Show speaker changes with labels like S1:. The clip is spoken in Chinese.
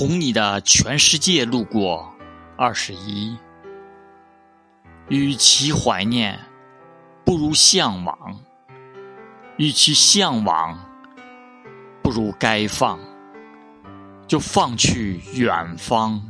S1: 从你的全世界路过。二十一。与其怀念不如向往。与其向往不如该放。就放去远方。